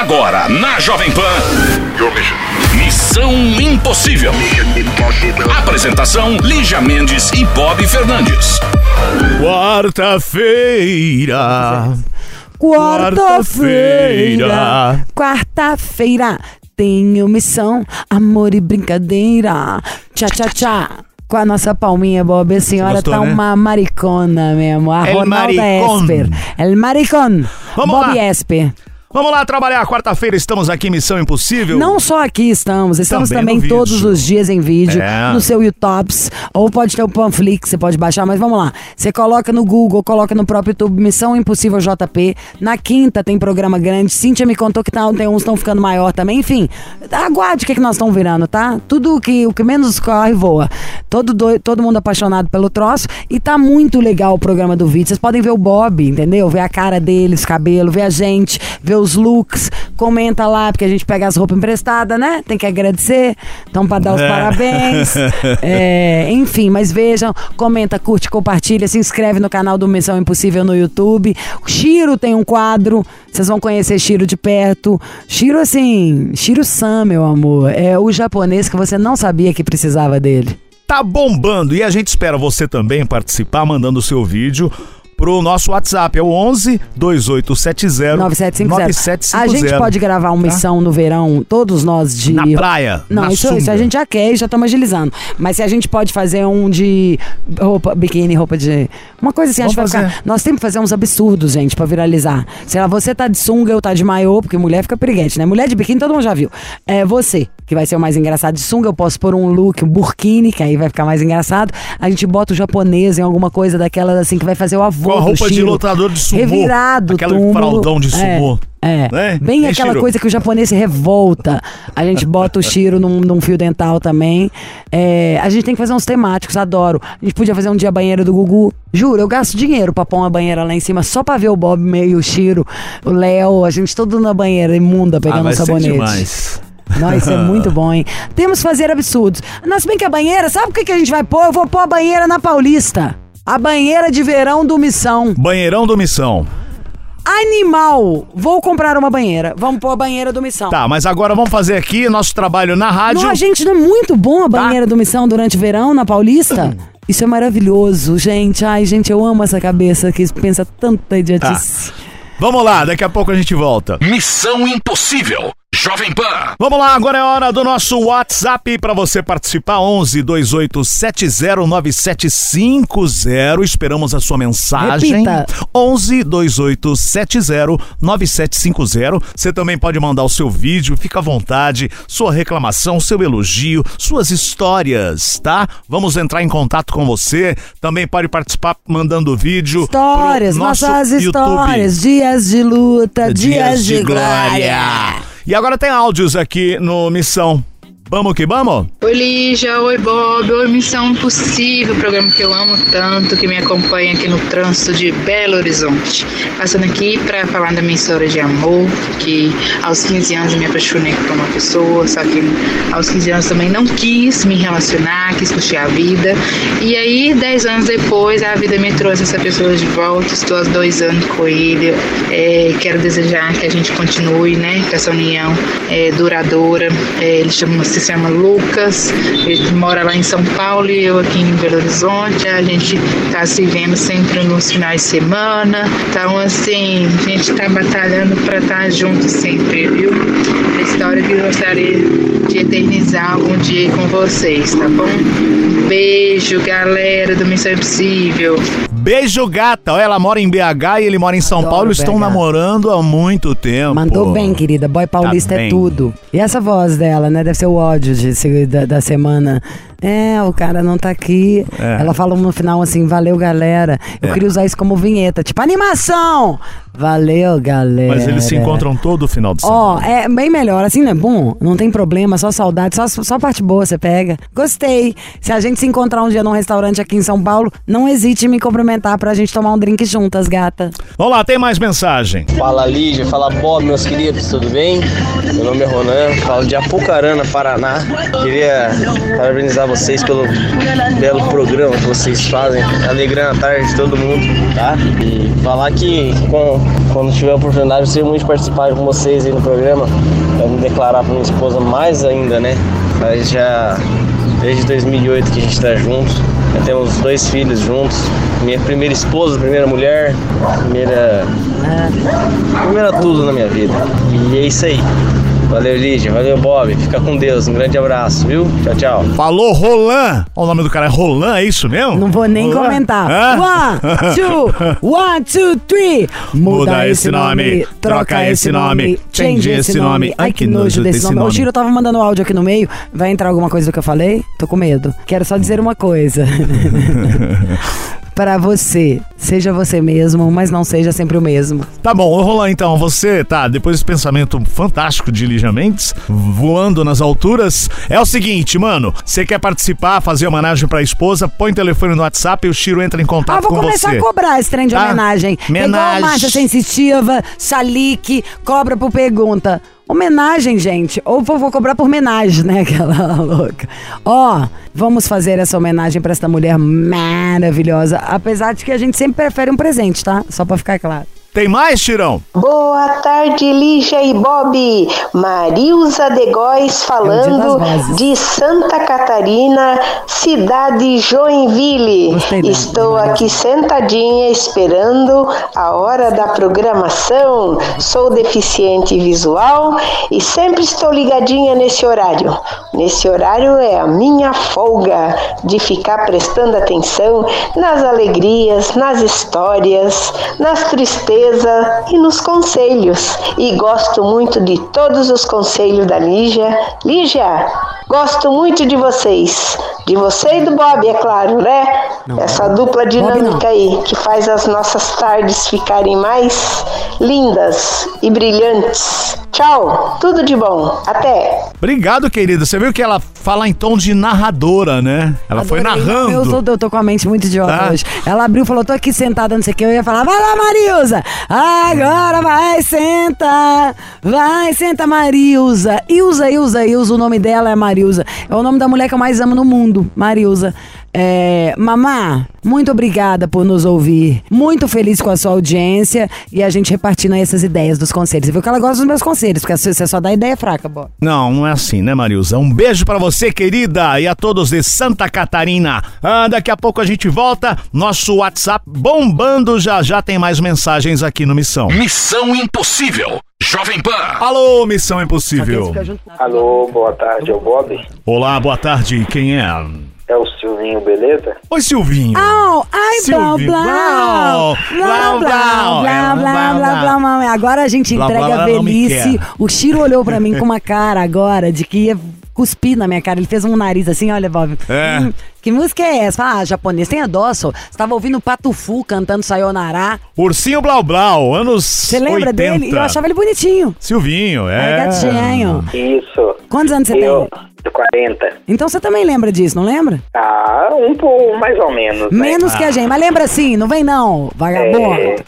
Agora, na Jovem Pan. Missão Impossível. Apresentação: Lígia Mendes e Bob Fernandes. Quarta-feira. Quarta-feira. Quarta-feira. Tenho missão, amor e brincadeira. Tchá, tchá, tchá. Com a nossa palminha, Bob, a senhora gostou, tá né? uma maricona mesmo. A El Ronalda maricón. Esper. El maricón. Vamos Bob lá. Esper. Vamos lá trabalhar. Quarta-feira estamos aqui em Missão Impossível. Não só aqui estamos, estamos Também também, todos os dias em vídeo, É. no seu YouTube, ou pode ter o Panflix, você pode baixar, mas vamos lá. Você coloca no Google, coloca no próprio YouTube Missão Impossível JP. Na quinta tem programa grande. Cíntia me contou que tá, tem uns estão ficando maior também. Enfim, aguarde o que, que nós estamos virando, tá? Tudo que o que menos corre voa. Todo, doi- todo mundo apaixonado pelo troço. E tá muito legal o programa do vídeo. Vocês podem ver o Bob, entendeu? Ver a cara dele, os cabelos, ver a gente, ver os looks. Comenta lá, porque a gente pega as roupas emprestadas, né? Tem que agradecer. Então, pra dar os É. parabéns. É, enfim, mas vejam, comenta, curte, compartilha, se inscreve no canal do Missão Impossível no YouTube. O Shiro tem um quadro, vocês vão conhecer Shiro de perto. Shiro, assim, Shiro San, meu amor, é o japonês que você não sabia que precisava dele. Tá bombando. E a gente espera você também participar mandando o seu vídeo pro nosso WhatsApp. É o 11 2870 9750. 9750. A gente pode gravar uma missão no verão, todos nós de. Na praia, Não, na isso, isso a gente já quer e já estamos agilizando. Mas se a gente pode fazer um de roupa, biquíni, roupa de. Uma coisa assim, a gente vai ficar. Nós temos que fazer uns absurdos, gente, pra viralizar. Sei lá, você tá de sunga, eu tá de maiô, porque mulher fica piriguete, né? Mulher de biquíni todo mundo já viu. É você, que vai ser o mais engraçado de sunga. Eu posso pôr um look, um burkini, que aí vai ficar mais engraçado. A gente bota o japonês em alguma coisa daquelas assim que vai fazer o avô. Com a do roupa de Shiro. lutador de sumô. Revirado, Aquele túmulo. fraldão de sumô. É. é. Né? Bem aquela Shiro? coisa que o japonês se revolta. A gente bota o Shiro num, num fio dental também. É, a gente tem que fazer uns temáticos, adoro. A gente podia fazer um dia banheiro do Gugu. Juro, eu gasto dinheiro pra pôr uma banheira lá em cima só pra ver o Bob meio o Shiro, o Léo, a gente todo na banheira imunda Ah, pegando um vai ser sabonete. demais. Nossa, isso é muito bom, hein? Temos que fazer absurdos. Mas se bem que a banheira, sabe o que, que a gente vai pôr? Eu vou pôr a banheira na Paulista. A banheira de verão do Missão. Banheirão do Missão. Animal! Vou comprar uma banheira. Vamos pôr a banheira do Missão. Tá, mas agora vamos fazer aqui nosso trabalho na rádio. Não, gente, não é muito bom a Tá. banheira do Missão durante o verão na Paulista? Isso é maravilhoso, gente. Ai, gente, eu amo essa cabeça que pensa tanta idiotice. Vamos lá, daqui a pouco a gente volta. Missão Impossível. Jovem Pan. Vamos lá, agora é hora do nosso WhatsApp para você participar. 11 2870 9750. Esperamos a sua mensagem. Repita. 11 2870 9750. Você também pode mandar o seu vídeo, fica à vontade, sua reclamação, seu elogio, suas histórias, tá? Vamos entrar em contato com você. Também pode participar mandando vídeo. pro Histórias, nosso nossas YouTube. histórias. Dias de luta, dias, de, glória. E agora tem áudios aqui no Missão. Vamos que vamos? Oi Lígia, oi Bob, oi Missão Impossível, programa que eu amo tanto, que me acompanha aqui no trânsito de Belo Horizonte. Passando aqui para falar da minha história de amor, que aos 15 anos me apaixonei por uma pessoa, só que aos 15 anos também não quis me relacionar, quis curtir a vida. E aí, 10 anos depois, a vida me trouxe essa pessoa de volta, estou há dois anos com ele. É, quero desejar que a gente continue, né, com essa união é, duradoura. É, ele chama, se chama Lucas, ele mora lá em São Paulo e eu aqui em Belo Horizonte. A gente tá se vendo sempre nos finais de semana. Então, assim, a gente tá batalhando para estar junto sempre, viu? A história que eu gostaria de eternizar algum dia com vocês, tá bom? Beijo, galera do Missão Impossível. Beijo, gata. Ela mora em BH e ele mora em São Adoro Paulo. Estão BH. namorando há muito tempo. Mandou bem, querida. Boy paulista Tá é bem. tudo. E essa voz dela, né? Deve ser o ódio de, da, da semana. É, o cara não tá aqui. É. Ela falou no final assim, valeu, galera. Eu É. queria usar isso como vinheta. Tipo, animação! Valeu, galera. Mas eles se encontram todo final de Ó, semana. é bem melhor, assim não é bom? Não tem problema, só saudade, só, só parte boa você pega. Gostei. Se a gente se encontrar um dia num restaurante aqui em São Paulo, não hesite em me cumprimentar pra gente tomar um drink juntas, gata. Vamos lá, tem mais mensagem. Fala Lígia, fala Bob, meus queridos, tudo bem? Meu nome é Ronan, falo de Apucarana, Paraná. Queria parabenizar vocês pelo belo programa que vocês fazem, alegrando a tarde de todo mundo, tá? E falar que com, quando tiver oportunidade, eu sei muito participar com vocês aí no programa, pra me declarar pra minha esposa mais ainda, né? Mas já desde 2008 que a gente tá junto, já temos dois filhos juntos, minha primeira esposa, primeira mulher, primeira. Primeira tudo na minha vida. E é isso aí. Valeu, Lídia. Valeu, Bob. Fica com Deus. Um grande abraço, viu? Tchau, tchau. Falou Roland. Olha o nome do cara, é Roland, é isso mesmo? Não vou nem Roland? comentar. Hã? One, two, one, two, three. Muda esse nome, troca esse nome, change esse nome. Ai, que nojo desse nome. O Chiro tava mandando áudio aqui no meio. Vai entrar alguma coisa do que eu falei? Tô com medo. Quero só dizer uma coisa. Pra você, seja você mesmo, mas não seja sempre o mesmo. Tá bom, ô Roland, então, você, tá, depois desse pensamento fantástico de Lígia Mendes, voando nas alturas, é o seguinte, mano, você quer participar, fazer homenagem pra esposa, põe o telefone no WhatsApp e o Chiro entra em contato Ah, vou com começar você. a cobrar esse trem de Tá? homenagem. Pegou Homenagem. marcha sensitiva, salique, cobra por pergunta. Homenagem, gente. Ou vou, vou cobrar por homenagem, né? Aquela louca. Ó, vamos fazer essa homenagem pra esta mulher maravilhosa. Apesar de que a gente sempre prefere um presente, tá? Só pra ficar claro. Tem mais, Chirão? Boa tarde, Lígia e Bob. Marilza de Góes falando das vozes. de Santa Catarina, cidade Joinville. Gostei Estou aqui sentadinha esperando a hora da programação. Sou deficiente visual e sempre estou ligadinha nesse horário. Nesse horário é a minha folga de ficar prestando atenção nas alegrias, nas histórias, nas tristezas e nos conselhos. E gosto muito de todos os conselhos da Lígia. Lígia, gosto muito de vocês. De você e do Bob, é claro, né? Essa dupla dinâmica aí que faz as nossas tardes ficarem mais lindas e brilhantes. Tchau, tudo de bom. Até. Obrigado, querido. Você viu que ela fala em tom de narradora, né? Ela foi Adorei. narrando. Eu, sou, eu tô com a mente muito idiota Tá. hoje. Ela abriu e falou: tô aqui sentada, não sei o que. Eu ia falar: vai lá, Marilza. Agora vai, senta. Vai, senta, Marilza. Ilza, Ilza, Ilza. O nome dela é Marilza. É o nome da mulher que eu mais amo no mundo, Marilza. É, mamá, muito obrigada por nos ouvir. Muito feliz com a sua audiência e a gente repartindo aí essas ideias dos conselhos. Você viu que ela gosta dos meus conselhos, porque você só dá ideia fraca, bó. Não, não é assim, né, Marilza? Um beijo pra você, querida, e a todos de Santa Catarina. Ah, daqui a pouco a gente volta. Nosso WhatsApp bombando. Já já tem mais mensagens aqui no Missão. Missão Impossível. Jovem Pan. Alô, Missão Impossível. Alô, boa tarde, é o Bob. Olá, boa tarde, quem é? É o Silvinho, beleza? Oi, Silvinho. Oh, ai, Silvinho. Blau, blau, blau, blau, blau, blau, Agora a gente entrega a velhice. O Chiro olhou pra mim com uma cara agora de que ia cuspir na minha cara. Ele fez um nariz assim, olha, Bob. É. Hum, que música é essa? Ah, japonês, tenha dó, só. Você tava ouvindo o Patufu cantando Sayonara. Ursinho Blau Blau, anos Você lembra 80. dele? Eu achava ele bonitinho. Silvinho, Ai, é. gatinho. Isso. Quantos anos você Eu, tem? de 40. Então você também lembra disso, não lembra? Ah, um pouco mais ou menos. né? Menos que a gente. Mas lembra assim, não vem não, vagabundo.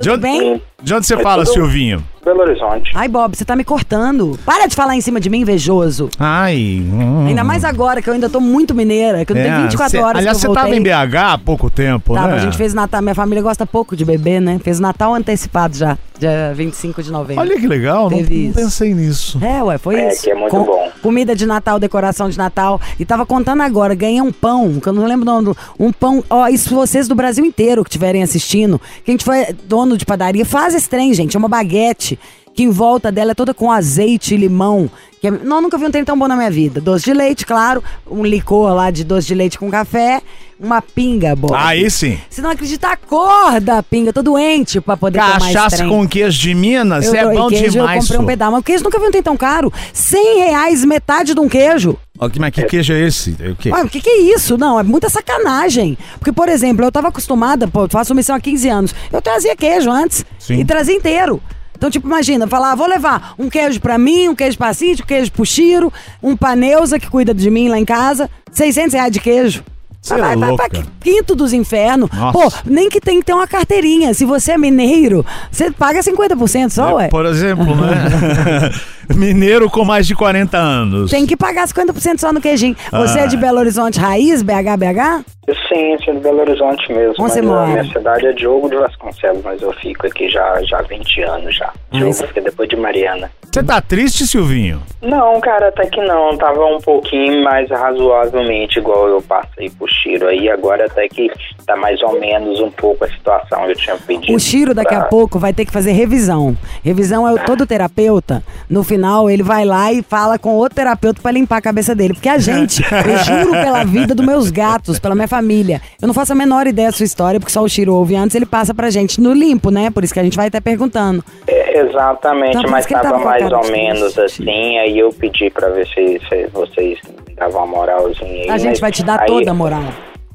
De onde, bem? de onde você É fala, tudo- Silvinho? Belo Horizonte. Ai, Bob, você tá me cortando. Para de falar em cima de mim, invejoso. Ai. hum. Ainda mais agora, que eu ainda tô muito mineira, que eu não tenho É, 24 cê- horas Aliás, você tava em BH há pouco tempo, Tava, né? a gente fez Natal, minha família gosta pouco de bebê, né? Fez Natal antecipado já, dia 25 de novembro. Olha que legal, não, não pensei nisso. É, ué, foi É, isso. que é muito bom. Comida de Natal, decoração de Natal. E tava contando agora, ganhei um pão, que eu não lembro o nome do. Um pão. Ó, isso vocês do Brasil inteiro que estiverem assistindo. Quem tiver dono de padaria, faz esse trem, gente. É uma baguete. Que em volta dela é toda com azeite e limão. Que é- não, nunca vi um trem tão bom na minha vida. Doce de leite, claro. Um licor lá de doce de leite com café. Uma pinga, boa. Aí sim. Você não acredita a cor da pinga. Tô doente pra poder tomar esse Cachaça com queijo de Minas Eu é bom queijo, demais. Eu comprei um pedaço. Mas o queijo nunca vi um trem tão caro. 100 reais, metade de um queijo. Que- Mas que queijo é esse? É O quê? Ué, que, que é isso? Não, é muita sacanagem. Porque, por exemplo, eu tava acostumada, pô, faço missão há 15 anos. Eu trazia queijo antes. Sim. E trazia inteiro. Então, tipo, imagina, falar, ah, vou levar um queijo pra mim, um queijo pra Cintia, um queijo pro Chiro, um pra Neuza, que cuida de mim lá em casa, 600 reais de queijo. Cê é vai, vai pra quinto dos infernos. Nossa. Pô, nem que tem que ter uma carteirinha. Se você é mineiro, você paga 50% só, É, ué. Por exemplo, né? Mineiro com mais de 40 anos. Tem que pagar 50% só no queijinho. Você Ah. é de Belo Horizonte Raiz, BH, BH? Sim, sou de Belo Horizonte mesmo. Onde você mas mora? A minha cidade é Diogo de Vasconcelos, mas eu fico aqui já, já há 20 anos já. Diogo fica depois de Mariana. Você tá triste, Silvinho? Não, cara, até que não. Tava um pouquinho mais razoavelmente igual eu passei pro Chiro aí. Agora até que tá mais ou menos um pouco a situação. Eu tinha pedido. O Chiro daqui a pouco vai ter que fazer revisão. Revisão é o todo terapeuta. No final, ele vai lá e fala com outro terapeuta pra limpar a cabeça dele. Porque a gente, eu juro pela vida dos meus gatos, pela minha família. Eu não faço a menor ideia da sua história, porque só o Chiro ouve antes, ele passa pra gente no limpo, né? Por isso que a gente vai estar perguntando. É, exatamente, Então, mas isso que ele tava tava com a mais ou menos assim. Aí eu pedi pra ver se, se vocês me davam uma moralzinha aí. A gente mas vai te dar aí- toda a moral.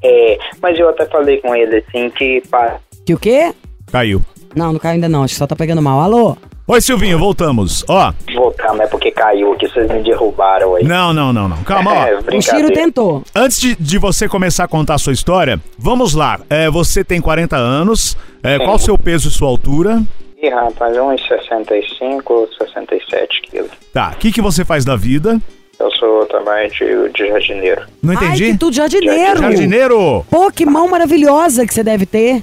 É, mas eu até falei com ele assim que. Que o quê? Caiu. Não, não caiu ainda não, acho que só tá pegando mal. Alô? Oi, Silvinho, voltamos. Ó, Voltamos, é porque caiu aqui, vocês me derrubaram aí. não, não, não, não. Calma, ó. É, O brincadeira. tentou. Antes de, de você começar a contar a sua história, vamos lá. É, você tem 40 anos. É, qual o seu peso e sua altura? Ih, rapaz, uns 65, 67 quilos. Tá, o que, que você faz da vida? Eu sou também de, de jardineiro. Não entendi. Ai, que tudo jardineiro. Jardineiro! Pô, que mão maravilhosa que você deve ter.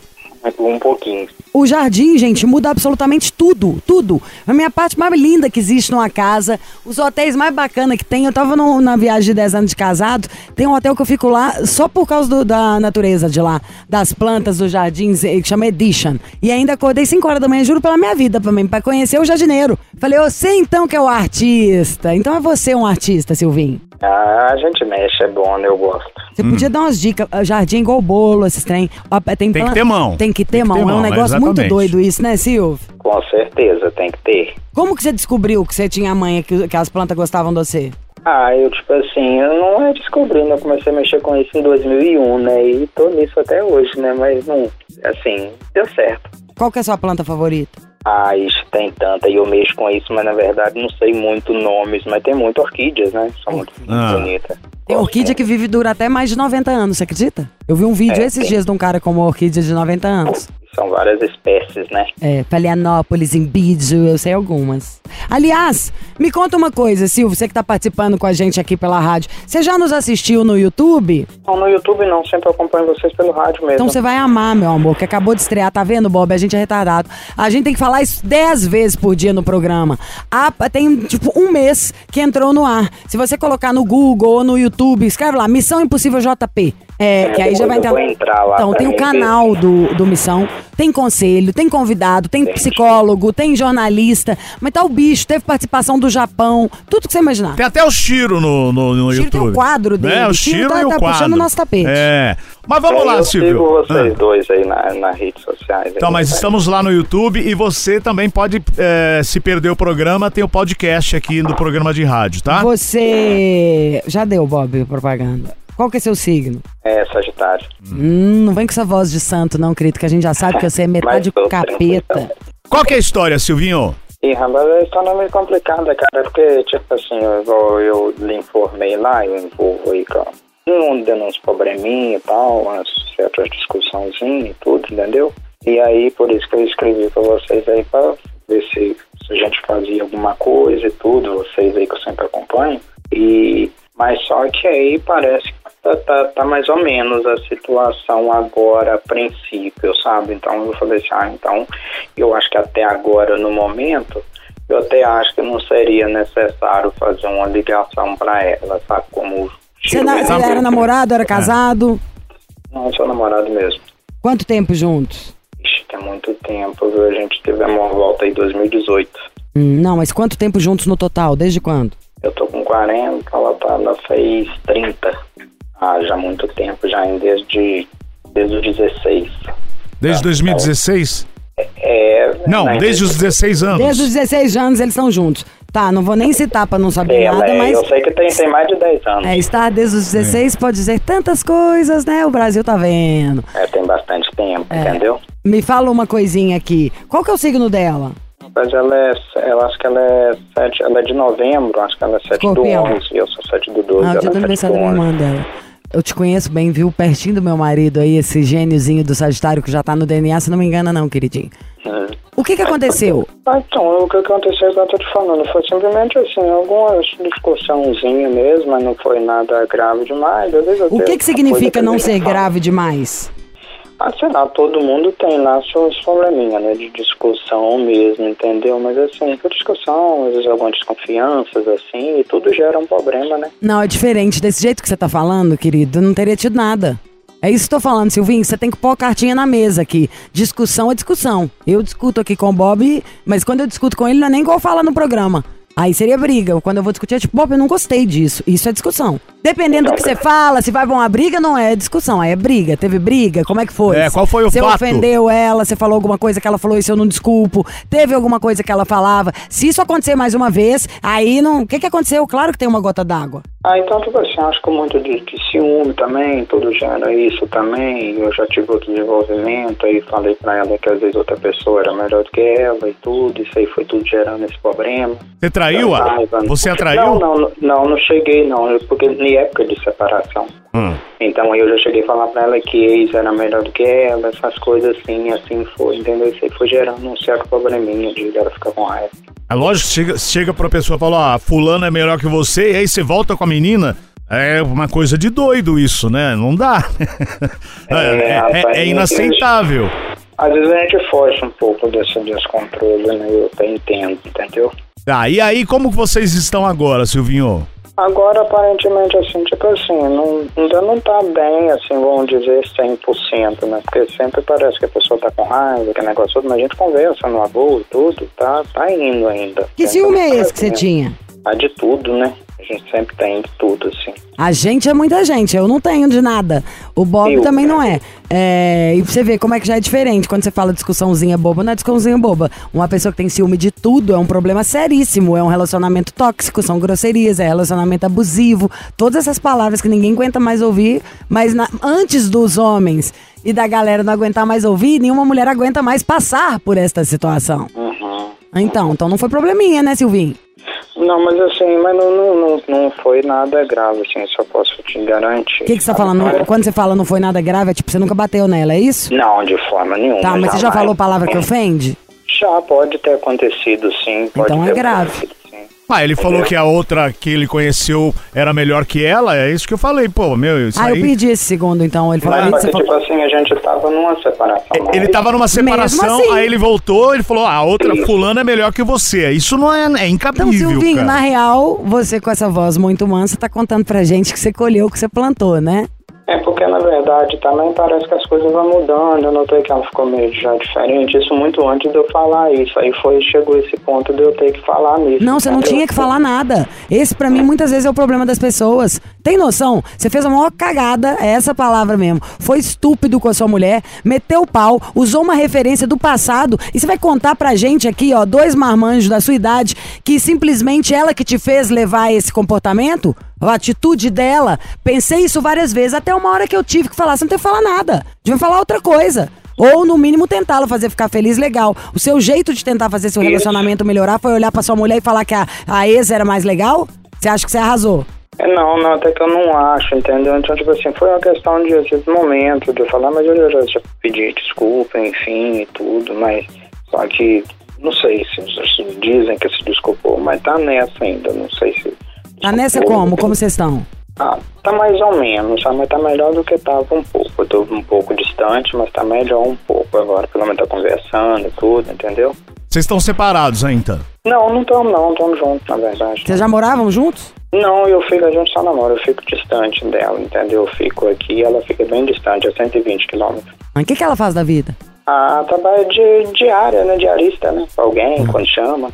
Um pouquinho. O jardim, gente, muda absolutamente tudo, tudo. A minha parte mais linda que existe numa casa, os hotéis mais bacanas que tem. Eu tava no- na viagem de 10 anos de casado, tem um hotel que eu fico lá só por causa do- da natureza de lá, das plantas, dos jardins, eh, que chama Edition. E ainda acordei 5 horas da manhã, juro pela minha vida pra mim, pra conhecer o jardineiro. Falei, você então que é o artista. Então é você um artista, Silvinho. Ah, a gente mexe, é bom, né? Eu gosto. Você podia dar umas dicas, ah, jardim igual bolo, esses trem. Ó, Tem, Tem que ter mão. Tem que ter Tem que mão. ter é um mão, negócio muito doido isso, né, Silvio? Com certeza, tem que ter. Como que você descobriu que você tinha a manha, que, que as plantas gostavam de você? Ah, eu, tipo assim, eu não é descobrindo, eu comecei a mexer com isso em 2001, né? E tô nisso até hoje, né? Mas não, assim, deu certo. Qual que é a sua planta favorita? Ah, isso tem tanta, e eu mexo com isso, mas na verdade não sei muito nomes, mas tem muito orquídeas, né? São muito Ah. bonitas. Tem orquídea que vive dura até mais de 90 anos, você acredita? Eu vi um vídeo É, esses tem. dias de um cara com uma orquídea de 90 anos. São várias espécies, né? É, Palianópolis, Embídio, eu sei algumas. Aliás, me conta uma coisa, Silvio, você que tá participando com a gente aqui pela rádio. Você já nos assistiu no YouTube? Não, no YouTube não, sempre acompanho vocês pelo rádio mesmo. Então você vai amar, meu amor, que acabou de estrear, tá vendo, Bob? A gente é retardado. A gente tem que falar isso 10 vezes por dia no programa. Ah, tem, tipo, um mês que entrou no ar. Se você colocar no Google ou no YouTube, escreve lá, Missão Impossível JP. É, É, que aí já vai eu vou entrar lá Então, tem o ver. canal do, do Missão, tem conselho, tem convidado, tem Entendi. psicólogo, tem jornalista, mas tá o bicho, teve participação do Japão, tudo que você imaginar. Tem até o Chiro no, no, no O Chiro YouTube. tem o quadro dele. É, o O Chiro tá- e o tá quadro. puxando o nosso tapete. É. Mas vamos É, lá, eu Silvio. sigo vocês Ah. dois aí na, nas redes sociais. Então, aí, mas né? estamos lá no YouTube e você também pode, é, se perder o programa, tem o podcast aqui do programa de rádio, tá? Você. Já deu, Bob, propaganda. Qual que é seu signo? É, Sagitário. Hum, não vem com essa voz de santo, não, querido, que a gente já sabe que você é metade capeta. tranquilo. Qual que é a história, Silvinho? E, rapaz, a história é meio complicada, cara, porque, tipo assim, eu, eu lhe informei lá, eu envolvo aí com um dando uns probleminha e tal, umas certas discussãozinhas e tudo, entendeu? E aí, por isso que eu escrevi pra vocês aí, pra ver se, se a gente fazia alguma coisa e tudo, vocês aí que eu sempre acompanho. E, mas só que aí parece que tá, tá, tá mais ou menos a situação agora, a princípio, sabe? Então eu falei assim, ah, então eu acho que até agora, no momento, eu até acho que não seria necessário fazer uma ligação para ela, sabe? Como Você, na- você era namorado, era casado? Não, sou namorado mesmo. Quanto tempo juntos? Ixi, tem muito tempo, viu? A gente teve uma volta em 2018. Hum, não, mas quanto tempo juntos no total? Desde quando? Eu tô com 40, ela, tá, ela fez 30. Ah, já há muito tempo, já em desde, desde os 16. Desde 2016? É, Não, né, desde os 16 anos. Desde os 16 anos eles estão juntos. Tá, não vou nem citar pra não saber É, nada, mas mas. eu sei que tem, tem mais de 10 anos. É, estar desde os 16 pode dizer tantas coisas, né? O Brasil tá vendo. É, tem bastante tempo, É. entendeu? Me fala uma coisinha aqui. Qual que é o signo dela? Mas ela é, eu acho que ela é 7, ela é de novembro, acho que ela é 7 Escorpião. do 11, eu sou 7 do 12, Ah, o ela dia do é 7 aniversário do da minha 11. irmã dela. Eu te conheço bem, viu? Pertinho do meu marido aí, esse gêniozinho do Sagitário que já tá no DNA, se não me engana não, queridinho. Hum. O que que aconteceu? Ah, então, o que aconteceu é que eu tô te falando, foi simplesmente assim, alguma discussãozinha mesmo, mas não foi nada grave demais. O que que significa não ser grave demais? Ah, sei lá, todo mundo tem lá seus probleminhas, né, de discussão mesmo, entendeu? Mas assim, por discussão, às vezes algumas desconfianças, assim, e tudo gera um problema, né? Não, é diferente. Desse jeito que você tá falando, querido, não teria tido nada. É isso que eu tô falando, Silvinho. Você tem que pôr a cartinha na mesa aqui. Discussão é discussão. Eu discuto aqui com o Bob, mas quando eu discuto com ele, não é nem igual fala no programa. Aí seria briga. Quando eu vou discutir, é tipo, Bob, eu não gostei disso. Isso é discussão. Dependendo do que você fala, se vai pra uma briga, não é discussão. Aí é briga. Teve briga? Como é que foi? É, qual foi o Você fato? ofendeu ela, você falou alguma coisa que ela falou, isso eu não desculpo. Teve alguma coisa que ela falava. Se isso acontecer mais uma vez, aí não. O que, que aconteceu? Claro que tem uma gota d'água. Ah, então, tipo assim, acho que muito de, de ciúme também, tudo gera isso também. Eu já tive outro desenvolvimento, aí falei pra ela que às vezes outra pessoa era melhor do que ela e tudo. Isso aí foi tudo gerando esse problema. Você traiu? a? Raiva. Você atraiu? Não, não, não, não cheguei não, porque em época de separação. Hum. Então eu já cheguei a falar pra ela que ex era melhor do que ela, essas coisas assim, assim foi, entendeu? Isso aí foi gerando um certo probleminha de ela ficar com raiva. É lógico, chega, chega pra pessoa e fala, ó, fulano é melhor que você, e aí você volta com a menina. É uma coisa de doido isso, né? Não dá. É, é- é- rapaz, é inaceitável. Às vezes a gente foge um pouco desse descontrole, né? Eu até entendo, entendeu? Tá, e aí como vocês estão agora, Silvinho? Agora, aparentemente, assim, tipo assim, não, ainda não tá bem, assim, vamos dizer, 100%, né? Porque sempre parece que a pessoa tá com raiva, que negócio todo, mas a gente conversa no avô e tudo, tá, tá indo ainda. Que ciúme é esse que você tinha? Ah, de tudo, né? A gente sempre tem de tudo, assim. A gente é muita gente, eu não tenho de nada. O Bob Eu, também né? não é. É, E você ver como é que já é diferente. Quando você fala discussãozinha boba, não é discussãozinha boba. Uma pessoa que tem ciúme de tudo é um problema seríssimo. É um relacionamento tóxico, são grosserias, é relacionamento abusivo. Todas essas palavras que ninguém aguenta mais ouvir. Mas na- antes dos homens e da galera não aguentar mais ouvir, nenhuma mulher aguenta mais passar por esta situação. Uhum. Então, então não foi probleminha, né, Silvinho? Não, mas assim, mas não, não, não, não foi nada grave, assim, só posso te garantir. O que, que você tá falando? Quando você fala não foi nada grave, é tipo, você nunca bateu nela, é isso? Não, de forma nenhuma. Tá, mas você já falou palavra que ofende? Já pode ter acontecido, sim. Pode Então é grave. acontecido. Ah, ele falou que a outra que ele conheceu era melhor que ela, é isso que eu falei, pô, meu, isso Ah, eu aí... perdi esse segundo, então. Ele falou ali, mas tipo falou... assim, a gente tava numa separação. Ele mas- tava numa separação, assim. aí ele voltou, ele falou, ah, a outra fulana é melhor que você. Isso não é, é Então, incabível, Silvinho, cara. na real, você com essa voz muito mansa tá contando pra gente que você colheu o que você plantou, né? É porque, na verdade, também parece que as coisas vão mudando. Eu notei que ela ficou meio já diferente. Isso muito antes de eu falar isso. Aí foi, chegou esse ponto de eu ter que falar nisso. Não, você não entendeu? tinha que falar nada. Esse, pra mim, muitas vezes é o problema das pessoas. Tem noção? Você fez a maior cagada, é essa palavra mesmo. Foi estúpido com a sua mulher, meteu o pau, usou uma referência do passado e você vai contar pra gente aqui, ó, dois marmanjos da sua idade, que simplesmente ela que te fez levar esse comportamento? A atitude dela, pensei isso várias vezes, até uma hora que eu tive que falar, você não tem que falar nada. Devia falar outra coisa. Ou, no mínimo, tentá-la fazer ficar feliz, legal. O seu jeito de tentar fazer seu relacionamento melhorar foi olhar pra sua mulher e falar que a, a ex era mais legal? Você acha que você arrasou? É, não, não, até que eu não acho, entendeu? Então, tipo assim, foi uma questão de, assim, de momento, de eu falar, mas eu já, já pedi desculpa, enfim, e tudo, mas só que, não sei se, se dizem que se desculpou, mas tá nessa ainda, não sei se... Tá nessa como? Como vocês estão? Ah, tá mais ou menos? Mas tá melhor do que tava um pouco. Eu tô um pouco distante, mas tá melhor um pouco agora. Pelo menos tá conversando e tudo, entendeu? Vocês estão separados ainda. Não, não estamos não, estamos juntos, na verdade. Vocês já moravam juntos? Não, eu fico, a gente só namora, eu fico distante dela, entendeu? Eu fico aqui e ela fica bem distante, a 120 quilômetros. O que, que ela faz da vida? Ah, trabalho de diária, né? Diarista, né? Pra alguém, quando chama.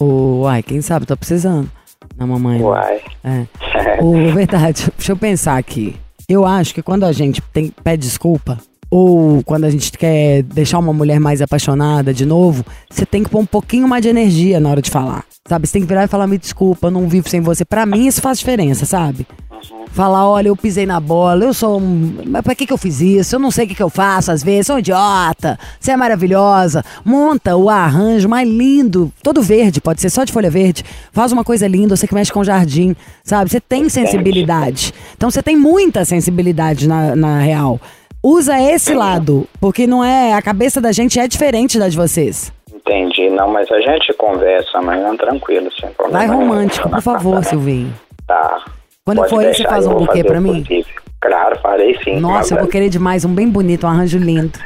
Ô, Uai, quem sabe, tô precisando. Na mamãe. né? Uai. É. Ô, verdade, deixa eu pensar aqui. Eu acho que quando a gente tem, pede desculpa, ou quando a gente quer deixar uma mulher mais apaixonada de novo, você tem que pôr um pouquinho mais de energia na hora de falar. Sabe? Você tem que virar e falar, me desculpa, eu não vivo sem você. Pra mim isso faz diferença, sabe? Falar, olha, eu pisei na bola, eu sou um. Mas pra que, que eu fiz isso? Eu não sei o que, que eu faço às vezes, sou um idiota, você é maravilhosa. Monta o arranjo mais lindo, todo verde, pode ser só de folha verde. Faz uma coisa linda, você que mexe com jardim, sabe? Você tem sensibilidade. Então você tem muita sensibilidade na, na real. Usa esse lado, porque não é. A cabeça da gente é diferente da de vocês. Entendi. Não, mas a gente conversa amanhã tranquilo, sem problema. Vai romântico, por favor, Silvinho. Tá. Quando Pode for aí, você faz um buquê o mim? possível. Claro, farei sim. Nossa, eu vou querer demais, um bem bonito, um arranjo lindo.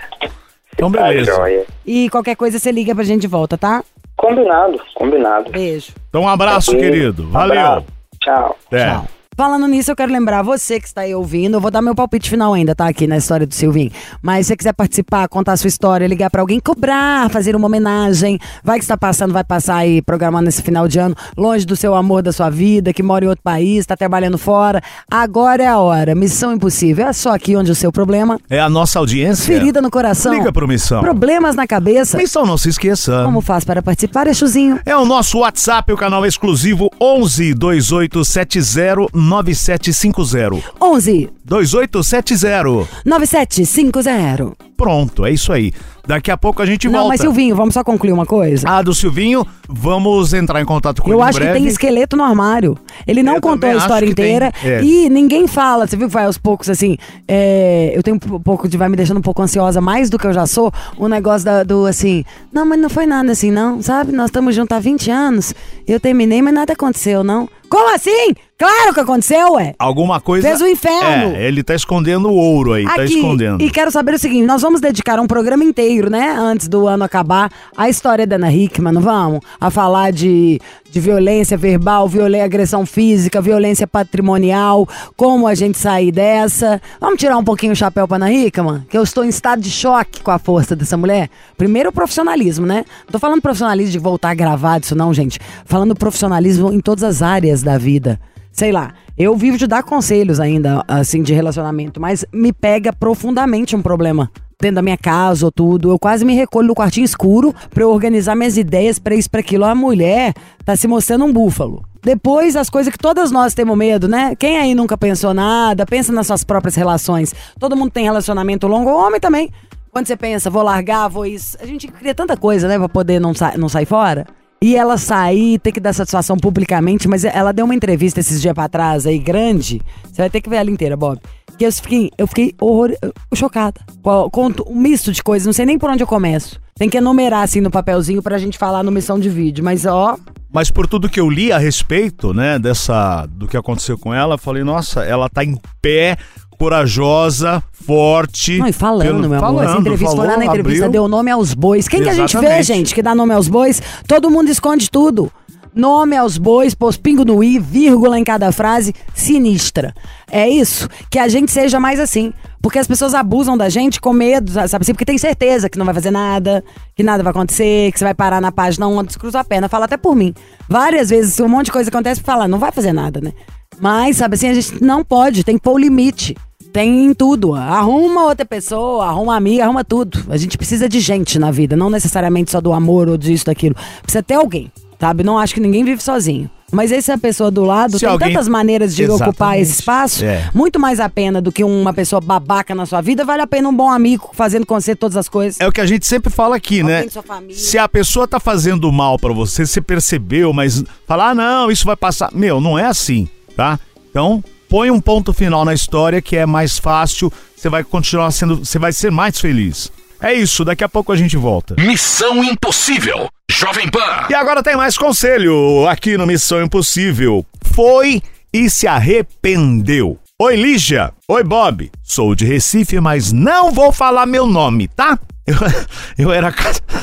Então, Tá, beleza. E qualquer coisa você liga pra gente de volta, tá? Combinado, combinado. Beijo. Então, um abraço, querido. Valeu. Abraço. Tchau. É. Tchau. Falando nisso, eu quero lembrar você que está aí ouvindo. Eu vou dar meu palpite final ainda, tá? Aqui na história do Silvinho. Mas se você quiser participar, contar a sua história, ligar pra alguém, cobrar, fazer uma homenagem. Vai que está passando, vai passar aí programando esse final de ano, longe do seu amor, da sua vida, que mora em outro país, está trabalhando fora. Agora é a hora. Missão impossível. É só aqui onde o seu problema. É a nossa audiência. Ferida no coração. Liga pro Missão. Problemas na cabeça. Missão, não se esqueça. Como faz para participar, Chuzinho? É o nosso WhatsApp, o canal exclusivo 11 2870 9750. 11 2870. 9750. Pronto, é isso aí. Daqui a pouco a gente Não, volta. mas Silvinho, vamos só concluir uma coisa. Ah, do Silvinho, vamos entrar em contato com Eu ele em acho que tem esqueleto no armário. Ele não Eu contou a história inteira É. e ninguém fala. Você viu que vai aos poucos assim? é, eu tenho um pouco de. Vai me deixando um pouco ansiosa, mais do que eu já sou. O negócio da- do assim. Não, mas não foi nada assim, não. Sabe? Nós estamos juntos há 20 anos. Eu terminei, mas nada aconteceu, não. Como assim? Claro que aconteceu, ué. Alguma coisa. Fez o inferno. É, ele tá escondendo o ouro aí, tá Aqui, escondendo. e quero saber o seguinte: nós vamos dedicar um programa inteiro, né? Antes do ano acabar, à história da Ana Hickman, não vamos? A falar de, de violência verbal, violência, agressão física, violência patrimonial, como a gente sair dessa. Vamos tirar um pouquinho o chapéu pra Ana Hickman? Que eu estou em estado de choque com a força dessa mulher. Primeiro, o profissionalismo, né? Não tô falando profissionalismo de voltar a gravar disso, não, gente. Falando profissionalismo em todas as áreas da vida sei lá, eu vivo de dar conselhos ainda, assim, de relacionamento, mas me pega profundamente um problema. Dentro da minha casa ou tudo, eu quase me recolho no quartinho escuro pra eu organizar minhas ideias pra isso, pra aquilo. A mulher tá se mostrando um búfalo. Depois, as coisas que todas nós temos medo, né? Quem aí nunca pensou nada, pensa nas suas próprias relações. Todo mundo tem relacionamento longo, o homem também. Quando você pensa, vou largar, vou isso. A gente cria tanta coisa, né, pra poder não, sa não sair fora. E ela sair, ter que dar satisfação publicamente, mas ela deu uma entrevista esses dias pra trás aí, grande. Você vai ter que ver ela inteira, Bob. Que eu fiquei, eu fiquei horror, chocada. Com um misto de coisas, não sei nem por onde eu começo. Tem que enumerar assim no papelzinho pra gente falar no missão de vídeo, mas ó. Mas por tudo que eu li a respeito, né, dessa do que aconteceu com ela, falei, nossa, ela tá em pé, corajosa, forte. Não, e falando, pelo- meu amor. falando, Essa entrevista foi lá falou, na entrevista, abriu. deu nome aos bois. Quem que a gente vê, Exatamente. gente, que dá nome aos bois? Todo mundo esconde tudo. Nome aos bois, pôs pingo no i, vírgula em cada frase, sinistra. É isso, que a gente seja mais assim. Porque as pessoas abusam da gente com medo, sabe assim? Porque tem certeza que não vai fazer nada, que nada vai acontecer, que você vai parar na página 1, descruza a perna. Fala até por mim. Várias vezes um monte de coisa acontece, fala, não vai fazer nada, né? Mas, sabe assim, a gente não pode, tem que pôr o limite. Tem em tudo. Arruma outra pessoa, arruma amiga, arruma tudo. A gente precisa de gente na vida, não necessariamente só do amor ou disso, daquilo. Precisa ter alguém, sabe? Não acho que ninguém vive sozinho. Mas essa pessoa do lado Se tem alguém- tantas maneiras de ocupar Exatamente. esse espaço. É. Muito mais a pena do que uma pessoa babaca na sua vida. Vale a pena um bom amigo fazendo com você todas as coisas. É o que a gente sempre fala aqui, Alguém né? sua família. Se a pessoa tá fazendo mal pra você, você percebeu, mas falar, ah, não, isso vai passar. Meu, não é assim, tá? Então, põe um ponto final na história que é mais fácil, você vai continuar sendo, você vai ser mais feliz. É isso, daqui a pouco a gente volta. Missão Impossível. Jovem Pan. E agora tem mais conselho aqui no Missão Impossível. Foi e se arrependeu. Oi, Lígia. Oi, Bob. Sou de Recife, mas não vou falar meu nome, tá? Eu, eu era,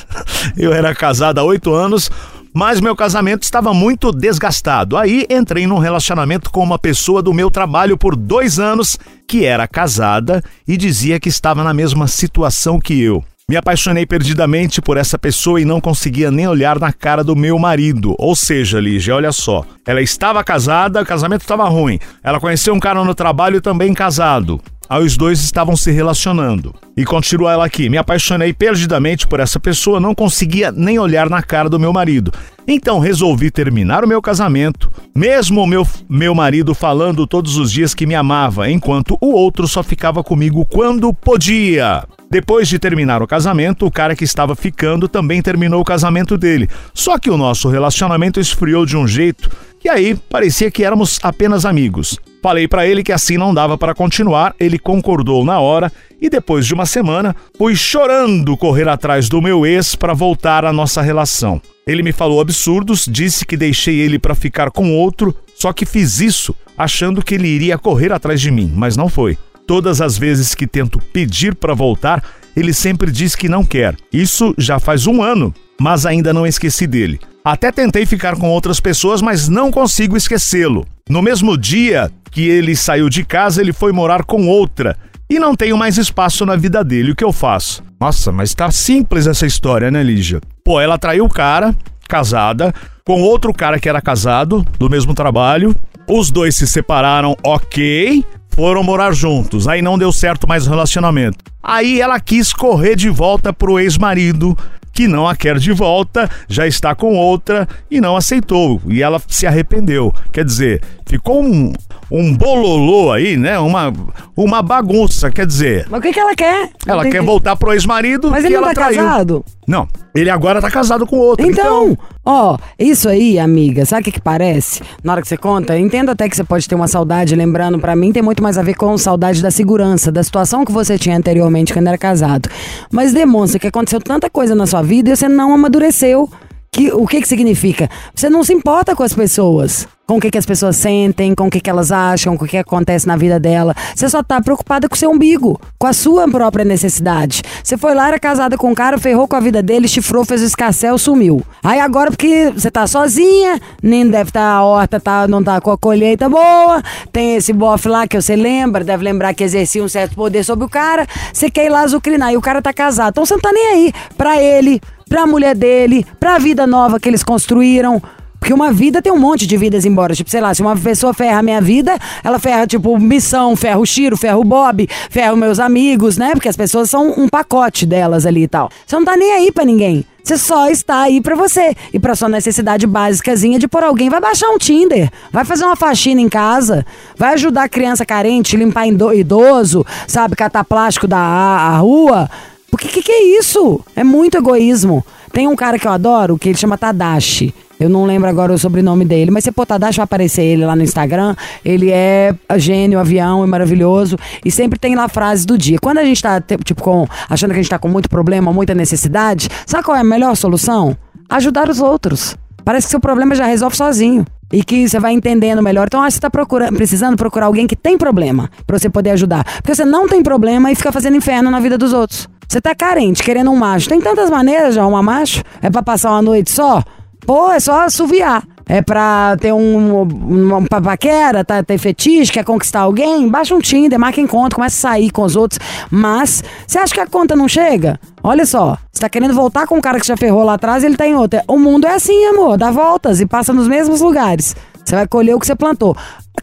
eu era casado há oito anos, mas meu casamento estava muito desgastado. Aí entrei num relacionamento com uma pessoa do meu trabalho por dois anos que era casada e dizia que estava na mesma situação que eu. Me apaixonei perdidamente por essa pessoa e não conseguia nem olhar na cara do meu marido. Ou seja, Lígia, olha só. Ela estava casada, o casamento estava ruim. Ela conheceu um cara no trabalho também casado. Aí os dois estavam se relacionando. E continua ela aqui. Me apaixonei perdidamente por essa pessoa, não conseguia nem olhar na cara do meu marido. Então resolvi terminar o meu casamento, mesmo o meu, meu marido falando todos os dias que me amava, enquanto o outro só ficava comigo quando podia. Depois de terminar o casamento, o cara que estava ficando também terminou o casamento dele. Só que o nosso relacionamento esfriou de um jeito que aí parecia que éramos apenas amigos. Falei para ele que assim não dava para continuar, ele concordou na hora e depois de uma semana fui chorando correr atrás do meu ex para voltar à nossa relação. Ele me falou absurdos, disse que deixei ele para ficar com outro, só que fiz isso achando que ele iria correr atrás de mim, mas não foi. Todas as vezes que tento pedir para voltar, ele sempre diz que não quer. Isso já faz um ano, mas ainda não esqueci dele. Até tentei ficar com outras pessoas, mas não consigo esquecê-lo. No mesmo dia que ele saiu de casa, ele foi morar com outra e não tenho mais espaço na vida dele. O que eu faço? Nossa, mas tá simples essa história, né, Lígia? Pô, ela traiu o cara, casada, com outro cara que era casado, do mesmo trabalho. Os dois se separaram, ok foram morar juntos. Aí não deu certo mais o relacionamento. Aí ela quis correr de volta pro ex-marido, que não a quer de volta, já está com outra e não aceitou. E ela se arrependeu. Quer dizer, ficou um, um bololô aí, né? Uma, uma bagunça, quer dizer. Mas o que, que ela quer? Ela quer que... voltar pro ex-marido Mas que ele não tá traiu. casado? Não, ele agora tá casado com outro. Então, ó, isso aí, amiga, sabe o que que parece? Na hora que você conta, eu entendo até que você pode ter uma saudade, lembrando, pra mim tem muito mais a ver com saudade da segurança, da situação que você tinha anteriormente quando era casado. Mas demonstra que aconteceu tanta coisa na sua vida e você não amadureceu. Que, o que que significa? Você não se importa com as pessoas, com o que que as pessoas sentem, com o que que elas acham, com o que acontece na vida dela. Você só tá preocupada com o seu umbigo, com a sua própria necessidade. Você foi lá, era casada com um cara, ferrou com a vida dele, chifrou, fez o escassel, sumiu. Aí agora, porque você tá sozinha, nem deve estar, tá, a horta tá, não tá com a colheita boa, tem esse bofe lá que você lembra, deve lembrar que exercia um certo poder sobre o cara, você quer ir lá azucrinar e o cara tá casado. Então você não tá nem aí pra ele, pra mulher dele, pra vida nova que eles construíram. Porque uma vida tem um monte de vidas embora. Tipo, sei lá, se uma pessoa ferra a minha vida, ela ferra, tipo, missão, ferra o Chiro, ferra o Bob, ferra meus amigos, né? Porque as pessoas são um pacote delas ali e tal. Você não tá nem aí pra ninguém. Você só está aí pra você. E pra sua necessidade básicazinha de por alguém. Vai baixar um Tinder. Vai fazer uma faxina em casa. Vai ajudar a criança carente, limpar idoso, sabe? Catar plástico da a, a rua. O que, que, é isso? É muito egoísmo. Tem um cara que eu adoro, que ele chama Tadashi. Eu não lembro agora o sobrenome dele, mas você pô, Tadashi vai aparecer ele lá no Instagram. Ele é gênio, avião, é maravilhoso. E sempre tem lá frases do dia. Quando a gente tá, tipo, com, achando que a gente tá com muito problema, muita necessidade, sabe qual é a melhor solução? Ajudar os outros. Parece que seu problema já resolve sozinho. E que você vai entendendo melhor. Então, que você tá procurando, precisando procurar alguém que tem problema para você poder ajudar. Porque você não tem problema e fica fazendo inferno na vida dos outros. Você tá carente, querendo um macho. Tem tantas maneiras de arrumar macho. É pra passar uma noite só? Pô, é só assoviar. É pra ter um, uma paquera, tá, ter fetiche, quer conquistar alguém? Baixa um Tinder, marca encontro, começa a sair com os outros. Mas, você acha que a conta não chega? Olha só, você tá querendo voltar com um cara que já ferrou lá atrás e ele tá em outra. O mundo é assim, amor, dá voltas e passa nos mesmos lugares. Você vai colher o que você plantou.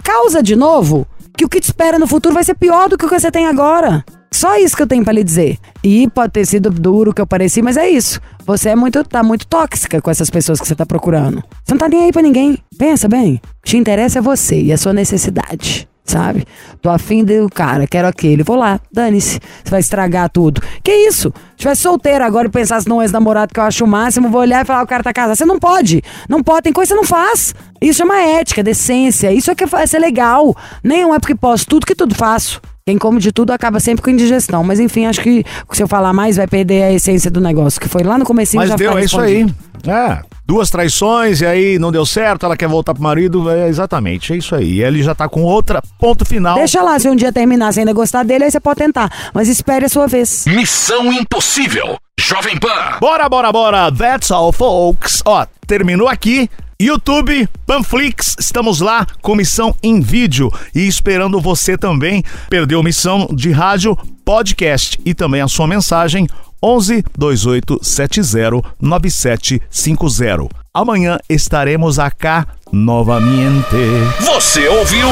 Causa de novo que o que te espera no futuro vai ser pior do que o que você tem agora. Só isso que eu tenho para lhe dizer. E pode ter sido duro que eu pareci, mas é isso. Você é muito, tá muito tóxica com essas pessoas que você tá procurando. Você não tá nem aí pra ninguém. Pensa bem. O que te interessa é você e a sua necessidade. Sabe? Tô afim do cara, quero aquele. Vou lá, dane-se. Você vai estragar tudo. Que isso? Se tivesse solteiro agora e pensasse num ex-namorado que eu acho o máximo, vou olhar e falar: o cara tá casado. Você não pode. Não pode, tem coisa que você não faz. Isso chama ética, decência. Isso é que é ser legal. Nem é porque posso tudo que tudo faço. Quem come de tudo acaba sempre com indigestão. Mas enfim, acho que se eu falar mais vai perder a essência do negócio, que foi lá no comecinho Mas já deu, é isso aí. É, duas traições e aí não deu certo, ela quer voltar pro marido, é exatamente, é isso aí. E ele já tá com outra, ponto final. Deixa lá, se um dia terminar, se ainda gostar dele, aí você pode tentar. Mas espere a sua vez. Missão Impossível. Jovem Pan. Bora, bora, bora. That's all, folks. Ó, terminou aqui. YouTube, Panflix, estamos lá com missão em vídeo e esperando você também. Perdeu missão de rádio, podcast e também a sua mensagem 11 28 70 9750. Amanhã estaremos acá novamente. Você ouviu?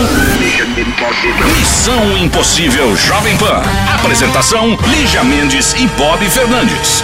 Missão Impossível Jovem Pan. Apresentação: Lígia Mendes e Bob Fernandes.